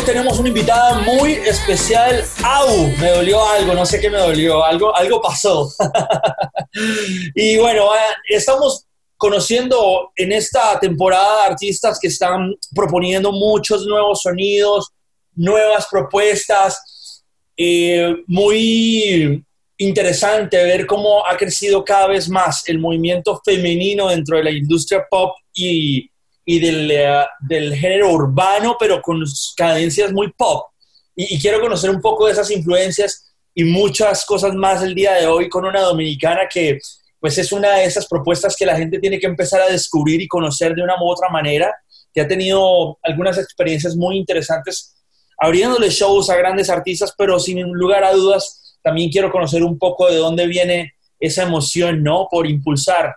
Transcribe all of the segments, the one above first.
hoy tenemos una invitada muy especial. ¡Au! Me dolió algo, no sé qué me dolió, algo, algo pasó. y bueno, ah, estamos conociendo en esta temporada artistas que están proponiendo muchos nuevos sonidos, nuevas propuestas. Eh, muy interesante ver cómo ha crecido cada vez más el movimiento femenino dentro de la industria pop y y del, eh, del género urbano, pero con cadencias muy pop. Y, quiero conocer un poco de esas influencias y muchas cosas más el día de hoy con una dominicana que pues es una de esas propuestas que la gente tiene que empezar a descubrir y conocer de una u otra manera, que ha tenido algunas experiencias muy interesantes abriéndole shows a grandes artistas, pero sin lugar a dudas también quiero conocer un poco de dónde viene esa emoción, ¿no? Por impulsar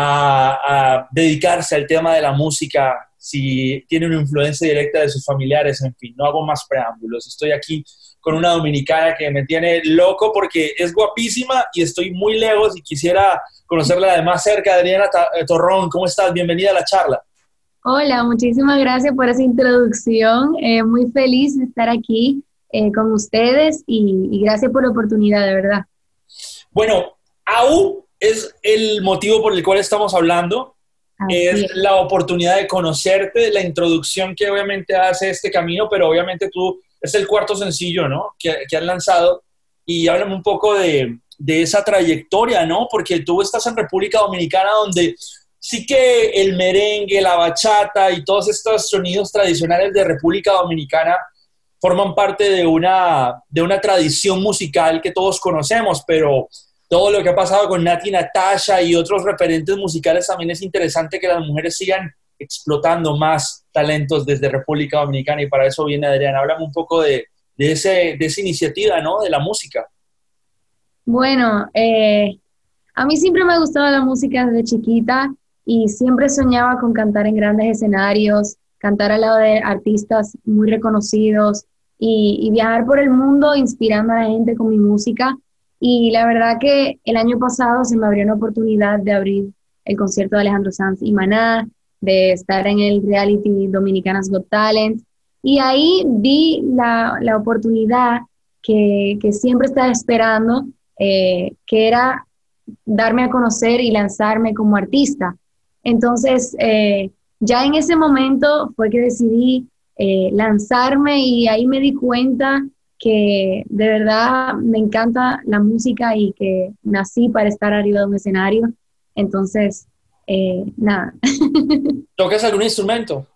a, dedicarse al tema de la música, si tiene una influencia directa de sus familiares, en fin, no hago más preámbulos. Estoy aquí con una dominicana que me tiene loco porque es guapísima y estoy muy lejos y quisiera conocerla de más cerca. Adriana eh, Torrón, ¿cómo estás? Bienvenida a la charla. Hola, muchísimas gracias por esa introducción. Eh, muy feliz de estar aquí eh, con ustedes y, y gracias por la oportunidad, de verdad. Bueno, AU es el motivo por el cual estamos hablando. es la oportunidad de conocerte, la introducción que obviamente hace este camino, pero obviamente tú es el cuarto sencillo, ¿no? Que, que has lanzado. Y háblame un poco de, de esa trayectoria, ¿no? Porque tú estás en República Dominicana donde sí que el merengue, la bachata y todos estos sonidos tradicionales de República Dominicana forman parte de una, de una tradición musical que todos conocemos, pero todo lo que ha pasado con Nati Natasha y otros referentes musicales, también es interesante que las mujeres sigan explotando más talentos desde República Dominicana y para eso viene Adriana. Háblame un poco de, de, ese, de esa iniciativa, ¿no? De la música. Bueno, eh, a mí siempre me ha gustado la música desde chiquita y siempre soñaba con cantar en grandes escenarios, cantar al lado de artistas muy reconocidos y, y viajar por el mundo inspirando a la gente con mi música. Y la verdad que el año pasado se me abrió una oportunidad de abrir el concierto de Alejandro Sanz y Maná, de estar en el reality Dominicanas Got Talent. Y ahí vi la, la oportunidad que, que, siempre estaba esperando, eh, que era darme a conocer y lanzarme como artista. Entonces, eh, ya en ese momento fue que decidí eh, lanzarme y ahí me di cuenta que de verdad me encanta la música y que nací para estar arriba de un escenario. Entonces, eh, nada. ¿Tocas algún instrumento?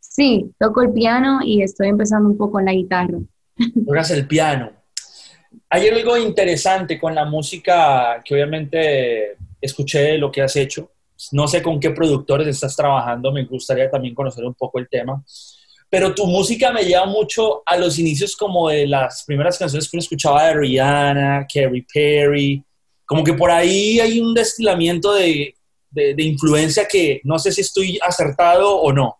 Sí, toco el piano y estoy empezando un poco en la guitarra. Tocas el piano. Hay algo interesante con la música que obviamente escuché de lo que has hecho. No sé con qué productores estás trabajando, me gustaría también conocer un poco el tema pero tu música me lleva mucho a los inicios como de las primeras canciones que uno escuchaba de Rihanna, Katy Perry, como que por ahí hay un destilamiento de, de, influencia que no sé si estoy acertado o no.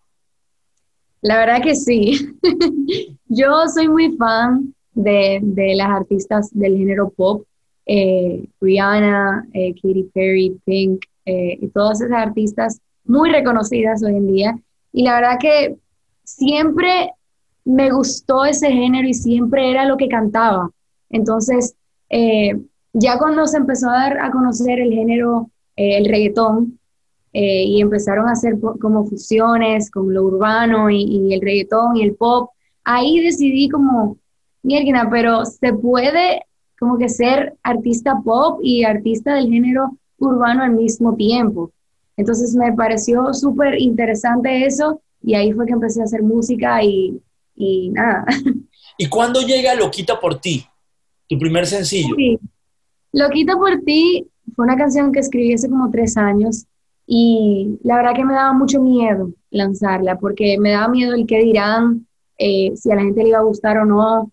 La verdad que sí. Yo soy muy fan de, de, las artistas del género pop, eh, Rihanna, eh, Katy Perry, Pink, eh, y todas esas artistas muy reconocidas hoy en día. Y la verdad que siempre me gustó ese género y siempre era lo que cantaba. Entonces, eh, ya cuando se empezó a dar a conocer el género, eh, el reggaetón, eh, y empezaron a hacer como fusiones con lo urbano y, el reggaetón y el pop, ahí decidí como, mierda, pero se puede como que ser artista pop y artista del género urbano al mismo tiempo. Entonces me pareció súper interesante eso y ahí fue que empecé a hacer música y, y nada. ¿Y cuándo llega Loquita por ti? Tu primer sencillo. Sí. Loquita por ti fue una canción que escribí hace como tres años y la verdad que me daba mucho miedo lanzarla porque me daba miedo el que dirán, eh, si a la gente le iba a gustar o no,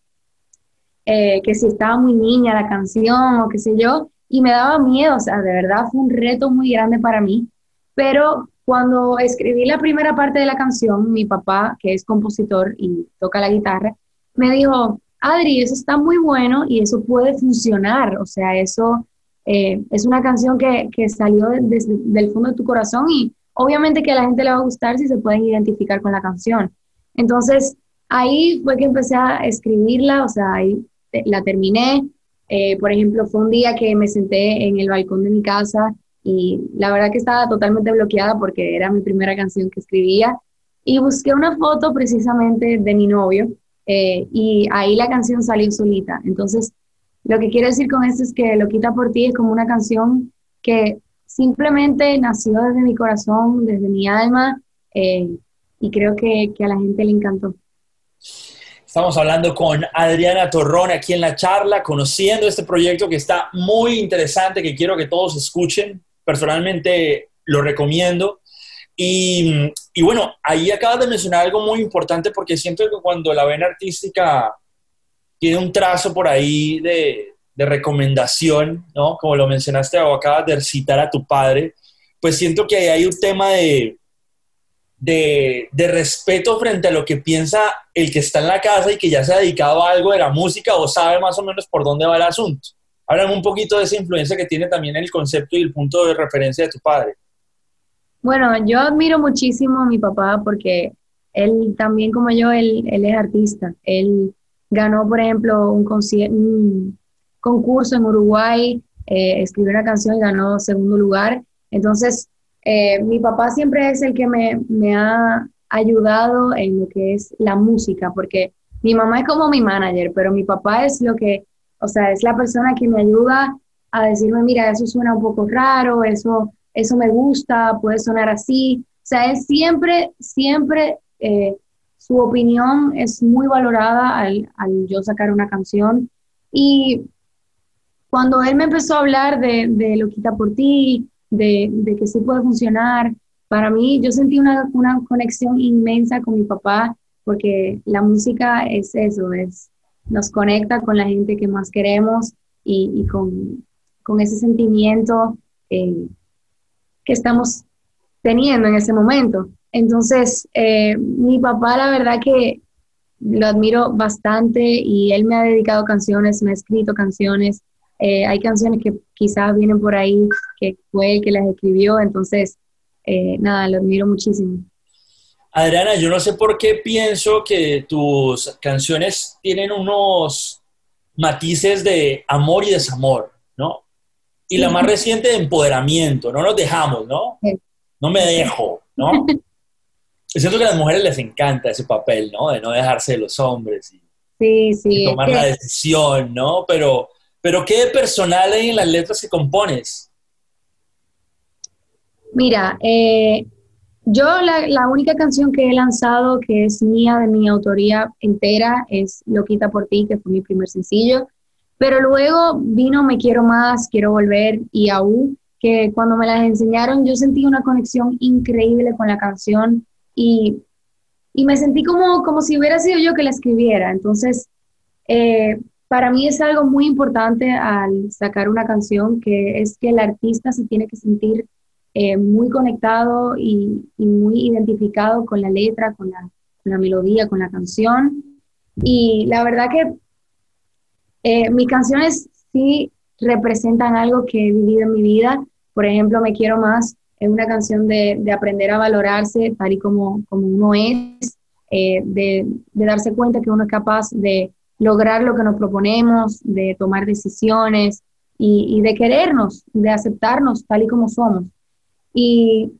eh, que si estaba muy niña la canción o qué sé yo, y me daba miedo, o sea, de verdad fue un reto muy grande para mí, pero cuando escribí la primera parte de la canción, mi papá, que es compositor y toca la guitarra, me dijo, Adri, eso está muy bueno y eso puede funcionar. O sea, eso eh, es una canción que, que salió desde el fondo de tu corazón y obviamente que a la gente le va a gustar si se pueden identificar con la canción. Entonces, ahí fue que empecé a escribirla, o sea, ahí la terminé. Eh, por ejemplo, fue un día que me senté en el balcón de mi casa y la verdad que estaba totalmente bloqueada porque era mi primera canción que escribía y busqué una foto precisamente de mi novio eh, y ahí la canción salió solita. Entonces, lo que quiero decir con esto es que Lo quita por ti es como una canción que simplemente nació desde mi corazón, desde mi alma eh, y creo que, que a la gente le encantó. Estamos hablando con Adriana Torrón aquí en la charla, conociendo este proyecto que está muy interesante, que quiero que todos escuchen. Personalmente lo recomiendo. Y, bueno, ahí acabas de mencionar algo muy importante porque siento que cuando la vena artística tiene un trazo por ahí de, de recomendación, ¿no? Como lo mencionaste o acabas de citar a tu padre, pues siento que ahí hay un tema de, de, de, respeto frente a lo que piensa el que está en la casa y que ya se ha dedicado a algo de la música o sabe más o menos por dónde va el asunto. Háblame un poquito de esa influencia que tiene también el concepto y el punto de referencia de tu padre. Bueno, yo admiro muchísimo a mi papá porque él también como yo, él, él es artista. Él ganó, por ejemplo, un, un concurso en Uruguay, eh, escribió una canción y ganó segundo lugar. Entonces, eh, mi papá siempre es el que me, me, ha ayudado en lo que es la música, porque mi mamá es como mi manager, pero mi papá es lo que, o sea, es la persona que me ayuda a decirme, mira, eso suena un poco raro, eso eso me gusta, puede sonar así. O sea, él siempre, siempre, eh, su opinión es muy valorada al, al, yo sacar una canción. Y cuando él me empezó a hablar de, de Lo quita por ti, de, de, que sí puede funcionar, para mí yo sentí una, una conexión inmensa con mi papá, porque la música es eso, es, nos conecta con la gente que más queremos y, con, con, ese sentimiento. Eh, que estamos teniendo en ese momento. Entonces, eh, mi papá, la verdad que lo admiro bastante y él me ha dedicado canciones, me ha escrito canciones. Eh, hay canciones que quizás vienen por ahí, que fue él que las escribió, entonces, nada, lo admiro muchísimo. Adriana, yo no sé por qué pienso que tus canciones tienen unos matices de amor y desamor, ¿no? y la más reciente de empoderamiento, no nos dejamos, ¿no? No me dejo, ¿no? Siento que a las mujeres les encanta ese papel, ¿no? De no dejarse de los hombres y, sí, sí, tomar la decisión, ¿no? Pero, pero ¿qué de personal hay en las letras que compones? Mira, eh, yo la, única canción que he lanzado que es mía, de mi autoría entera, es Lo quita por ti, que fue mi primer sencillo. Pero luego vino Me Quiero Más, Quiero Volver y Aún, que cuando me las enseñaron yo sentí una conexión increíble con la canción y, y me sentí como, como si hubiera sido yo que la escribiera. Entonces, eh, para mí es algo muy importante al sacar una canción, que es que el artista se tiene que sentir eh, muy conectado y, y, muy identificado con la letra, con la, con la melodía, con la canción. Y la verdad que eh, mis canciones sí representan algo que he vivido en mi vida. Por ejemplo, Me Quiero Más es una canción de, de aprender a valorarse tal y como, como uno es, eh, de, de, darse cuenta que uno es capaz de lograr lo que nos proponemos, de tomar decisiones y, y de querernos, de aceptarnos tal y como somos. Y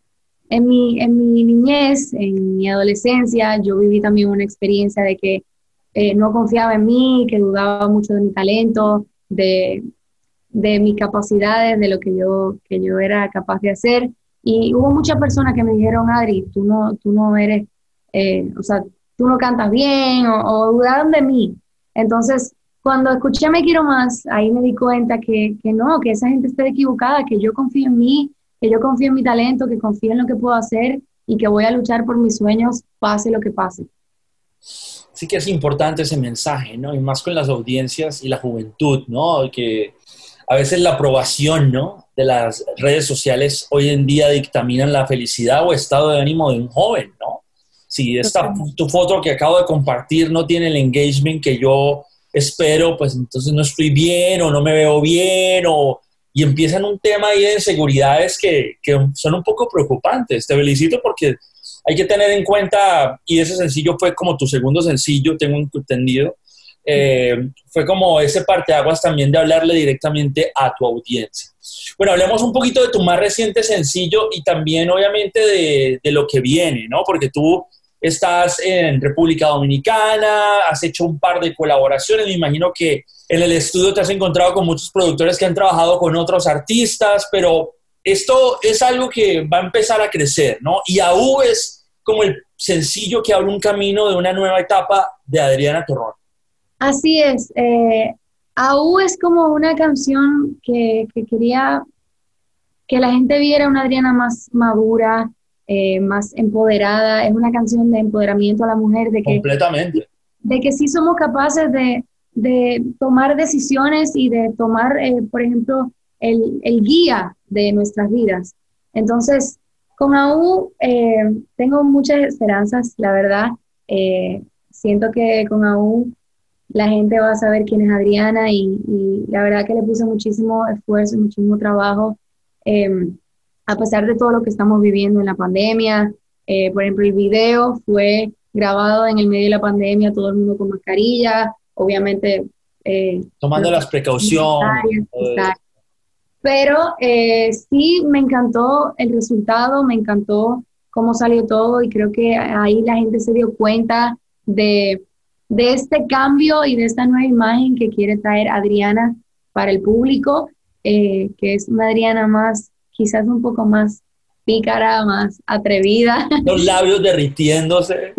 en mi, en mi niñez, en mi adolescencia, yo viví también una experiencia de que eh, no confiaba en mí, que dudaba mucho de mi talento, de, de, mis capacidades, de lo que yo, que yo era capaz de hacer. Y hubo muchas personas que me dijeron, Adri, tú no, tú no eres, eh, o sea, tú no cantas bien, o, o, dudaron de mí. Entonces, cuando escuché Me Quiero Más, ahí me di cuenta que, que no, que esa gente está equivocada, que yo confío en mí, que yo confío en mi talento, que confío en lo que puedo hacer y que voy a luchar por mis sueños, pase lo que pase sí que es importante ese mensaje, ¿no? Y más con las audiencias y la juventud, ¿no? Que a veces la aprobación, ¿no? De las redes sociales hoy en día dictaminan la felicidad o estado de ánimo de un joven, ¿no? Si esta tu foto que acabo de compartir no tiene el engagement que yo espero, pues entonces no estoy bien o no me veo bien o y empiezan un tema ahí de inseguridades que, que son un poco preocupantes. Te felicito porque hay que tener en cuenta, y ese sencillo fue como tu segundo sencillo, tengo entendido, eh, fue como ese parteaguas también de hablarle directamente a tu audiencia. Bueno, hablemos un poquito de tu más reciente sencillo y también obviamente de, de lo que viene, ¿no? Porque tú estás en República Dominicana, has hecho un par de colaboraciones, me imagino que en el estudio te has encontrado con muchos productores que han trabajado con otros artistas, pero esto es algo que va a empezar a crecer, ¿no? Y aún es como el sencillo que abre un camino de una nueva etapa de Adriana Torrón. Así es. Eh, AU es como una canción que, quería que la gente viera una Adriana más madura, eh, más empoderada. Es una canción de empoderamiento a la mujer, de que, Completamente. De que sí somos capaces de, tomar decisiones y de tomar, eh, por ejemplo, el, guía de nuestras vidas. Entonces, con AU eh, tengo muchas esperanzas, la verdad. siento que con AU la gente va a saber quién es Adriana y, la verdad que le puse muchísimo esfuerzo, muchísimo trabajo, em, a pesar de todo lo que estamos viviendo en la pandemia. Eh, por ejemplo, el video fue grabado en el medio de la pandemia, todo el mundo con mascarilla, obviamente... Eh, Tomando las precauciones. Pero eh, sí me encantó el resultado, me encantó cómo salió todo y creo que ahí la gente se dio cuenta de de este cambio y de esta nueva imagen que quiere traer Adriana para el público, eh, que es una Adriana más, quizás un poco más pícara, más atrevida. Los labios derritiéndose,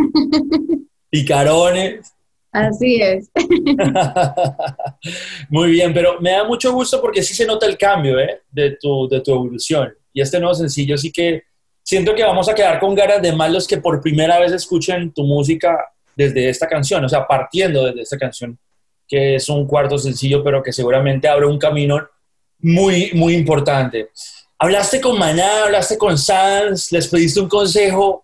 picarones. Así es. Muy bien, pero me da mucho gusto porque sí se nota el cambio ¿eh? de, tu, de tu evolución. Y este nuevo sencillo sí que siento que vamos a quedar con ganas de más los que por primera vez escuchen tu música desde esta canción, o sea, partiendo desde esta canción, que es un cuarto sencillo, pero que seguramente abre un camino muy, muy importante. Hablaste con Maná, hablaste con Sans, les pediste un consejo,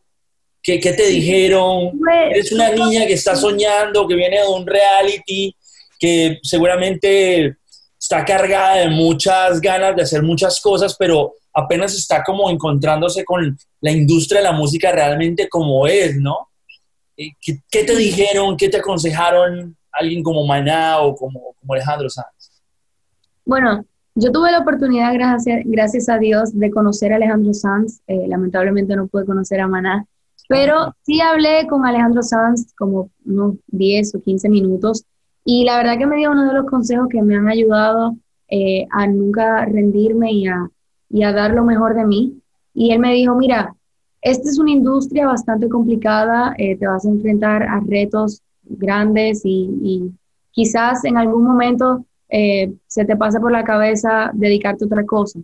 ¿qué, qué te dijeron? Eres una niña que está soñando, que viene de un reality, que seguramente está cargada de muchas ganas de hacer muchas cosas, pero apenas está como encontrándose con la industria de la música realmente como es, ¿no? ¿Qué, te dijeron? ¿Qué te aconsejaron alguien como Maná o como, como Alejandro Sanz? Bueno, yo tuve la oportunidad, gracias, gracias a Dios, de conocer a Alejandro Sanz. Eh, lamentablemente no pude conocer a Maná, pero sí hablé con Alejandro Sanz como unos 10 o 15 minutos y la verdad que me dio uno de los consejos que me han ayudado eh, a nunca rendirme y a, y a dar lo mejor de mí. Y él me dijo, mira, esta es una industria bastante complicada, eh, te vas a enfrentar a retos grandes y, quizás en algún momento eh, se te pase por la cabeza dedicarte a otra cosa.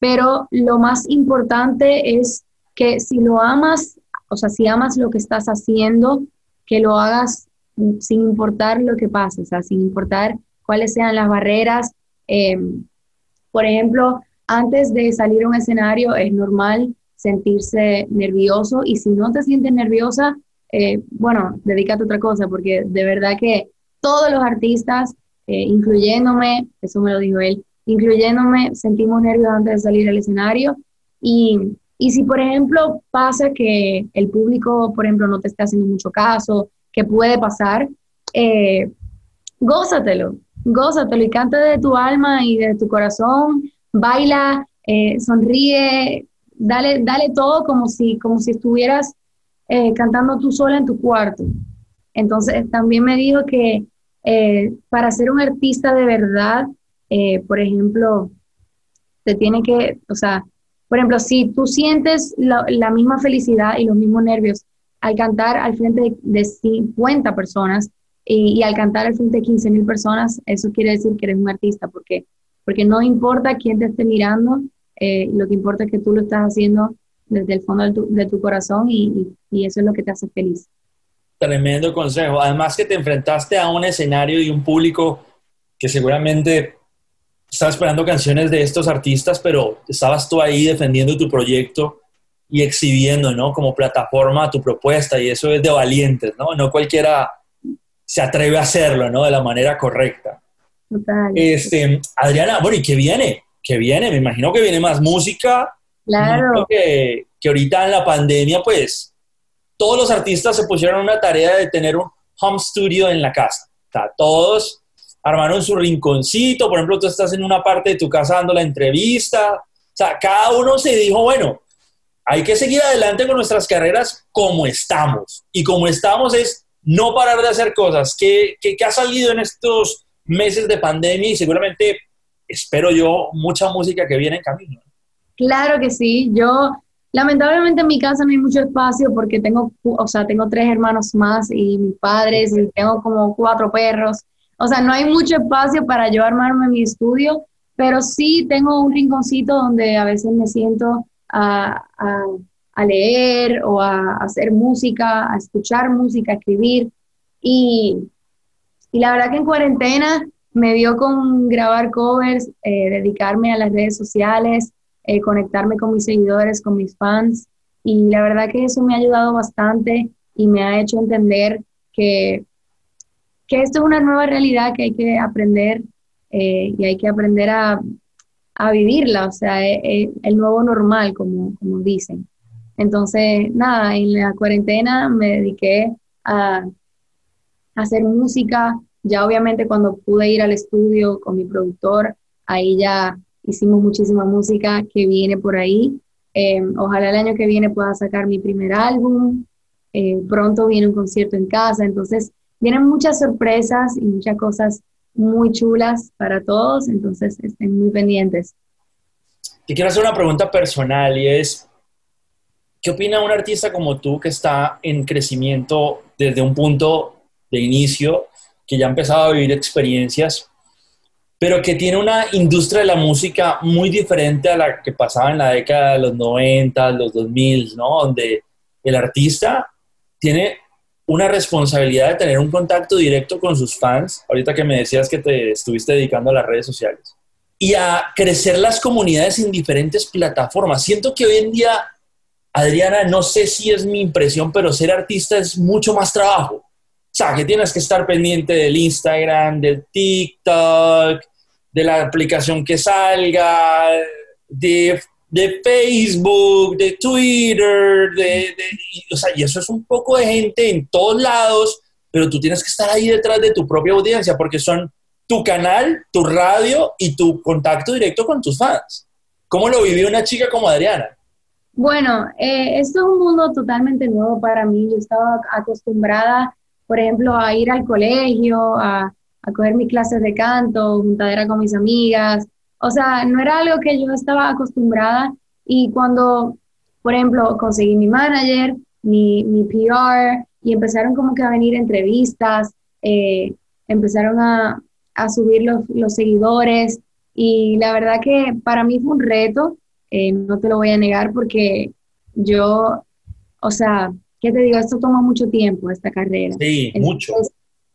Pero lo más importante es que si lo amas, o sea, si amas lo que estás haciendo, que lo hagas sin importar lo que pase, o sea, sin importar cuáles sean las barreras. Eh, por ejemplo, antes de salir a un escenario es normal sentirse nervioso y si no te sientes nerviosa, eh, bueno, dedícate a otra cosa porque de verdad que todos los artistas, eh, incluyéndome, eso me lo dijo él, incluyéndome, sentimos nervios antes de salir al escenario y, y si por ejemplo pasa que el público, por ejemplo, no te está haciendo mucho caso, que puede pasar, eh, gózatelo, gózatelo y canta de tu alma y de tu corazón, baila, eh, sonríe, dale, dale todo como si, como si estuvieras eh, cantando tú sola en tu cuarto. Entonces, también me dijo que eh, para ser un artista de verdad, por ejemplo, te tiene que, o sea, por ejemplo, si tú sientes la, misma felicidad y los mismos nervios al cantar al frente de, 50 personas y, y, al cantar al frente de 15 mil personas, eso quiere decir que eres un artista, porque, porque no importa quién te esté mirando, eh, lo que importa es que tú lo estás haciendo desde el fondo de tu, corazón y, eso es lo que te hace feliz. Tremendo consejo. Además que te enfrentaste a un escenario y un público que seguramente estaba esperando canciones de estos artistas, pero estabas tú ahí defendiendo tu proyecto y exhibiendo, ¿no? Como plataforma tu propuesta y eso es de valientes, ¿no? No cualquiera se atreve a hacerlo, ¿no? De la manera correcta. Total. Este, Adriana, bueno, ¿y qué viene? que viene, me imagino que viene más música. Claro. Que, que ahorita en la pandemia, pues, todos los artistas se pusieron una tarea de tener un home studio en la casa. O sea, todos armaron su rinconcito, por ejemplo, tú estás en una parte de tu casa dando la entrevista, o sea, cada uno se dijo, bueno, hay que seguir adelante con nuestras carreras como estamos. Y como estamos es no parar de hacer cosas. ¿Qué, qué, qué ha salido en estos meses de pandemia y seguramente, espero yo, mucha música que viene en camino? Claro que sí. Yo, lamentablemente en mi casa no hay mucho espacio porque tengo, o sea, tengo tres hermanos más y mis padres y tengo como cuatro perros. O sea, no hay mucho espacio para yo armarme mi estudio, pero sí tengo un rinconcito donde a veces me siento a, a, leer o a, hacer música, a escuchar música, a escribir. Y, y, la verdad que en cuarentena me dio con grabar covers, eh, dedicarme a las redes sociales, eh, conectarme con mis seguidores, con mis fans. Y la verdad que eso me ha ayudado bastante y me ha hecho entender que que esto es una nueva realidad que hay que aprender eh, y hay que aprender a, a vivirla, o sea, eh, eh, el nuevo normal, como, como dicen. Entonces, nada, en la cuarentena me dediqué a, a hacer música. Ya obviamente cuando pude ir al estudio con mi productor, ahí ya hicimos muchísima música que viene por ahí. ojalá el año que viene pueda sacar mi primer álbum. pronto viene un concierto en casa. Entonces, Vienen muchas sorpresas y muchas cosas muy chulas para todos, entonces estén muy pendientes. Te quiero hacer una pregunta personal y es, ¿qué opina un artista como tú que está en crecimiento desde un punto de inicio, que ya ha empezado a vivir experiencias, pero que tiene una industria de la música muy diferente a la que pasaba en la década de los 90, los 2000, ¿no? Donde el artista tiene una responsabilidad de tener un contacto directo con sus fans, ahorita que me decías que te estuviste dedicando a las redes sociales, y a crecer las comunidades en diferentes plataformas. Siento que hoy en día, Adriana, no sé si es mi impresión, pero ser artista es mucho más trabajo. O sea, que tienes que estar pendiente del Instagram, del TikTok, de la aplicación que salga, de de Facebook, de Twitter, de, o sea, y eso es un poco de gente en todos lados, pero tú tienes que estar ahí detrás de tu propia audiencia porque son tu canal, tu radio y tu contacto directo con tus fans. ¿Cómo lo vivió una chica como Adriana? Bueno, eh, esto es un mundo totalmente nuevo para mí. Yo estaba acostumbrada, por ejemplo, a ir al colegio, a, a coger mis clases de canto, juntadera con mis amigas, o sea, no era algo que yo estaba acostumbrada y cuando, por ejemplo, conseguí mi manager, mi, mi PR y empezaron como que a venir entrevistas, eh, empezaron a, a subir los, los, seguidores y la verdad que para mí fue un reto, eh, no te lo voy a negar porque yo, o sea, ¿qué te digo? Esto toma mucho tiempo, esta carrera. Sí, mucho.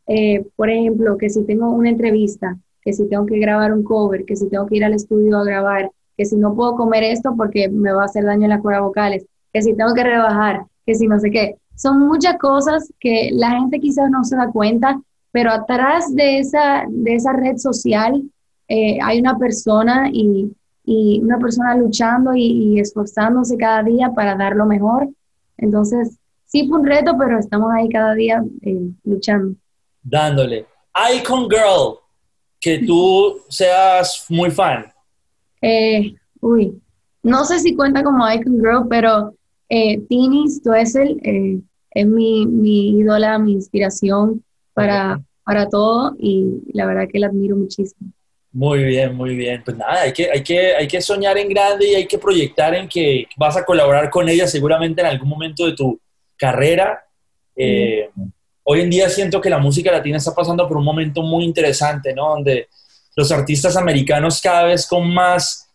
Eh, por ejemplo, que si tengo una entrevista que si tengo que grabar un cover, que si tengo que ir al estudio a grabar, que si no puedo comer esto porque me va a hacer daño en las cuerdas vocales, que si tengo que rebajar, que si no sé qué. Son muchas cosas que la gente quizás no se da cuenta, pero atrás de esa, de esa red social eh, hay una persona y, y, una persona luchando y, esforzándose cada día para dar lo mejor. Entonces, sí fue un reto, pero estamos ahí cada día eh, luchando. Dándole. Icon Girl, que tú seas muy fan? Eh, uy, no sé si cuenta como Icon Girl, pero eh, Tini Stoessel eh, es mi, mi ídola, mi inspiración para, para todo y la verdad que la admiro muchísimo. Muy bien, muy bien. Pues nada, hay que, hay, que, hay que soñar en grande y hay que proyectar en que vas a colaborar con ella seguramente en algún momento de tu carrera. Eh, hoy en día siento que la música latina está pasando por un momento muy interesante, ¿no? Donde los artistas americanos cada vez con más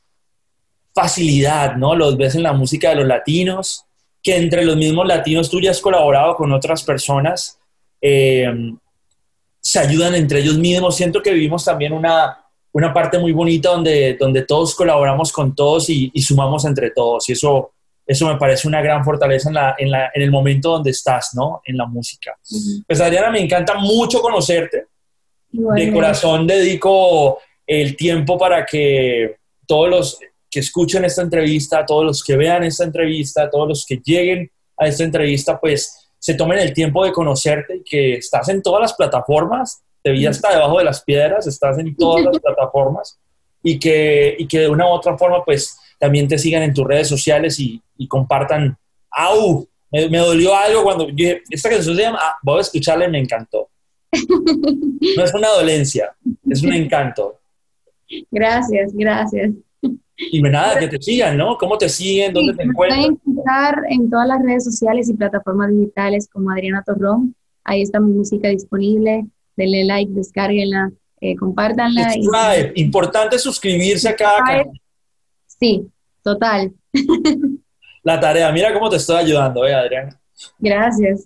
facilidad, ¿no? Los ves en la música de los latinos, que entre los mismos latinos tú ya has colaborado con otras personas, eh, se ayudan entre ellos mismos. Siento que vivimos también una, una parte muy bonita donde, donde todos colaboramos con todos y, y sumamos entre todos. Y eso eso me parece una gran fortaleza en, la, en, la, en el momento donde estás, ¿no? En la música. Pues Adriana, me encanta mucho conocerte. De corazón dedico el tiempo para que todos los que escuchen esta entrevista, todos los que vean esta entrevista, todos los que lleguen a esta entrevista, pues se tomen el tiempo de conocerte y que estás en todas las plataformas, te vi hasta debajo de las piedras, estás en todas las plataformas y que, y que de una u otra forma pues también te sigan en tus redes sociales y, y compartan. ¡Au! Me, me, dolió algo cuando dije, esta canción se llama, ah, voy a escucharla y me encantó. No es una dolencia, es un encanto. Gracias, gracias. Y nada, que te sigan, ¿no? ¿Cómo te siguen? ¿Dónde te encuentran? Pueden encontrar en todas las redes sociales y plataformas digitales como Adriana Torrón. Ahí está mi música disponible. Denle like, descárguenla, eh, compártanla. Subscribe. Y... Importante suscribirse a cada canal. Sí, total. La tarea. Mira cómo te estoy ayudando, ¿eh, Adriana? Gracias.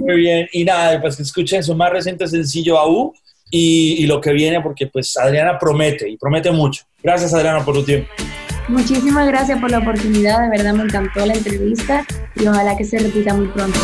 Muy bien. Y nada, pues que escuchen su más reciente sencillo AU y, y, lo que viene, porque pues Adriana promete y promete mucho. Gracias, Adriana, por tu tiempo. Muchísimas gracias por la oportunidad. De verdad me encantó la entrevista y ojalá que se repita muy pronto.